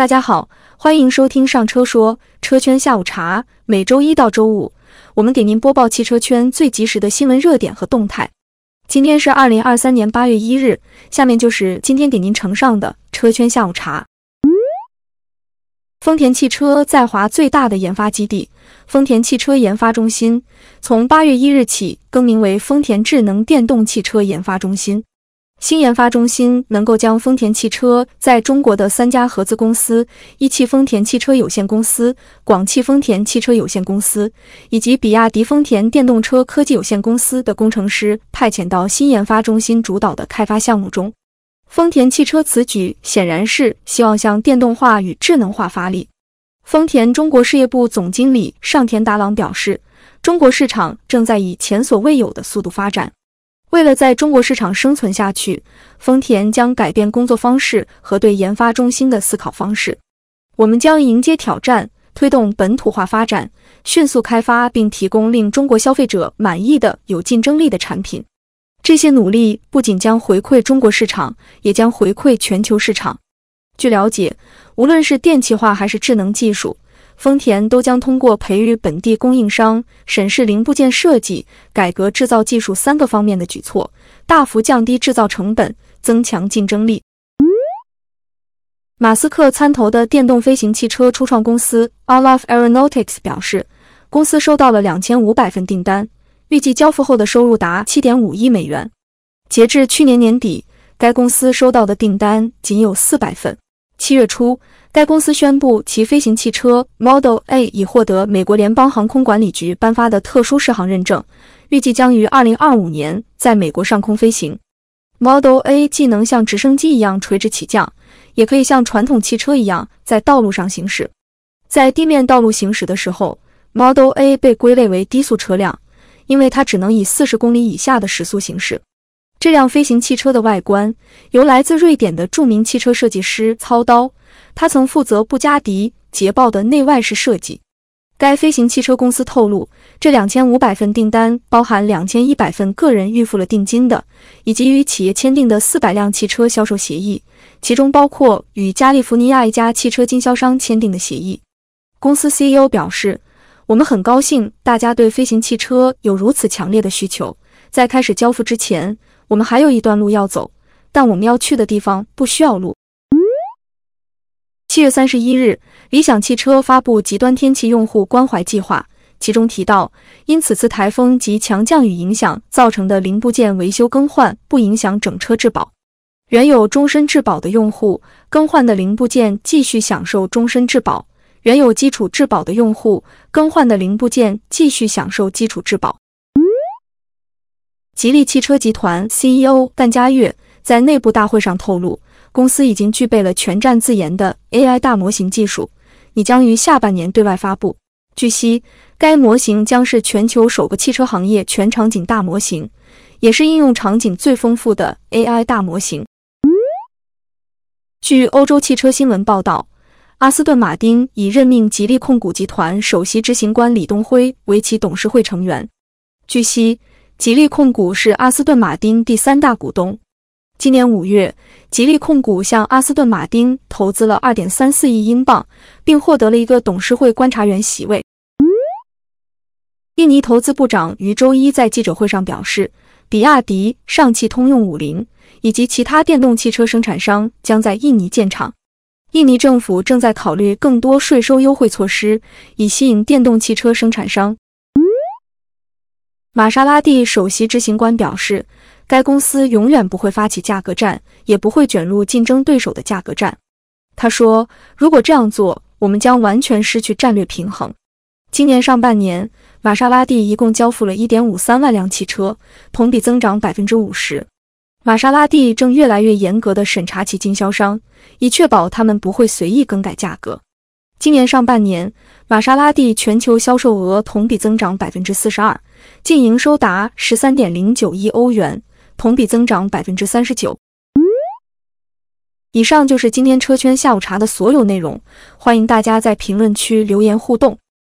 大家好，欢迎收听上车说车圈下午茶。每周一到周五，我们给您播报汽车圈最及时的新闻热点和动态。今天是二零二三年八月一日，下面就是今天给您呈上的车圈下午茶。丰田汽车在华最大的研发基地——丰田汽车研发中心，从八月一日起更名为丰田智能电动汽车研发中心。新研发中心能够将丰田汽车在中国的三家合资公司一汽丰田汽车有限公司、广汽丰田汽车有限公司以及比亚迪丰田电动车科技有限公司的工程师派遣到新研发中心主导的开发项目中。丰田汽车此举显然是希望向电动化与智能化发力。丰田中国事业部总经理上田达郎表示，中国市场正在以前所未有的速度发展。为了在中国市场生存下去，丰田将改变工作方式和对研发中心的思考方式。我们将迎接挑战，推动本土化发展，迅速开发并提供令中国消费者满意的有竞争力的产品。这些努力不仅将回馈中国市场，也将回馈全球市场。据了解，无论是电气化还是智能技术。丰田都将通过培育本地供应商、审视零部件设计、改革制造技术三个方面的举措，大幅降低制造成本，增强竞争力。马斯克参投的电动飞行汽车初创公司 Aleph Aeronautics 表示，公司收到了两千五百份订单，预计交付后的收入达七点五亿美元。截至去年年底，该公司收到的订单仅有四百份。七月初。该公司宣布，其飞行汽车 Model A 已获得美国联邦航空管理局颁发的特殊适航认证，预计将于2025年在美国上空飞行。Model A 既能像直升机一样垂直起降，也可以像传统汽车一样在道路上行驶。在地面道路行驶的时候，Model A 被归类为低速车辆，因为它只能以40公里以下的时速行驶。这辆飞行汽车的外观由来自瑞典的著名汽车设计师操刀。他曾负责布加迪、捷豹的内外饰设计。该飞行汽车公司透露，这两千五百份订单包含两千一百份个人预付了定金的，以及与企业签订的四百辆汽车销售协议，其中包括与加利福尼亚一家汽车经销商签订的协议。公司 CEO 表示：“我们很高兴大家对飞行汽车有如此强烈的需求。在开始交付之前，我们还有一段路要走，但我们要去的地方不需要路。”七月三十一日，理想汽车发布极端天气用户关怀计划，其中提到，因此次台风及强降雨影响造成的零部件维修更换不影响整车质保，原有终身质保的用户更换的零部件继续享受终身质保，原有基础质保的用户更换的零部件继续享受基础质保。吉利汽车集团 CEO 范家跃在内部大会上透露。公司已经具备了全站自研的 AI 大模型技术，你将于下半年对外发布。据悉，该模型将是全球首个汽车行业全场景大模型，也是应用场景最丰富的 AI 大模型。据欧洲汽车新闻报道，阿斯顿马丁已任命吉利控股集团首席执行官李东辉为其董事会成员。据悉，吉利控股是阿斯顿马丁第三大股东。今年五月，吉利控股向阿斯顿马丁投资了二点三四亿英镑，并获得了一个董事会观察员席位。印尼投资部长于周一在记者会上表示，比亚迪、上汽通用五菱以及其他电动汽车生产商将在印尼建厂。印尼政府正在考虑更多税收优惠措施，以吸引电动汽车生产商。玛莎拉蒂首席执行官表示。该公司永远不会发起价格战，也不会卷入竞争对手的价格战。他说：“如果这样做，我们将完全失去战略平衡。”今年上半年，玛莎拉蒂一共交付了1.53万辆汽车，同比增长50%。玛莎拉蒂正越来越严格地审查其经销商，以确保他们不会随意更改价格。今年上半年，玛莎拉蒂全球销售额同比增长42%，净营收达13.09亿欧元。同比增长百分之三十九。以上就是今天车圈下午茶的所有内容，欢迎大家在评论区留言互动。